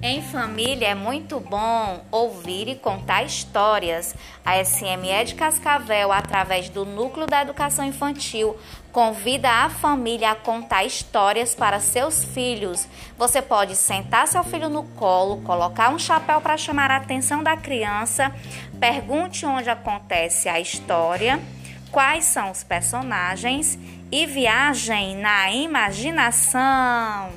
Em família é muito bom ouvir e contar histórias. A SME é de Cascavel, através do Núcleo da Educação Infantil, convida a família a contar histórias para seus filhos. Você pode sentar seu filho no colo, colocar um chapéu para chamar a atenção da criança, pergunte onde acontece a história, quais são os personagens e viajem na imaginação.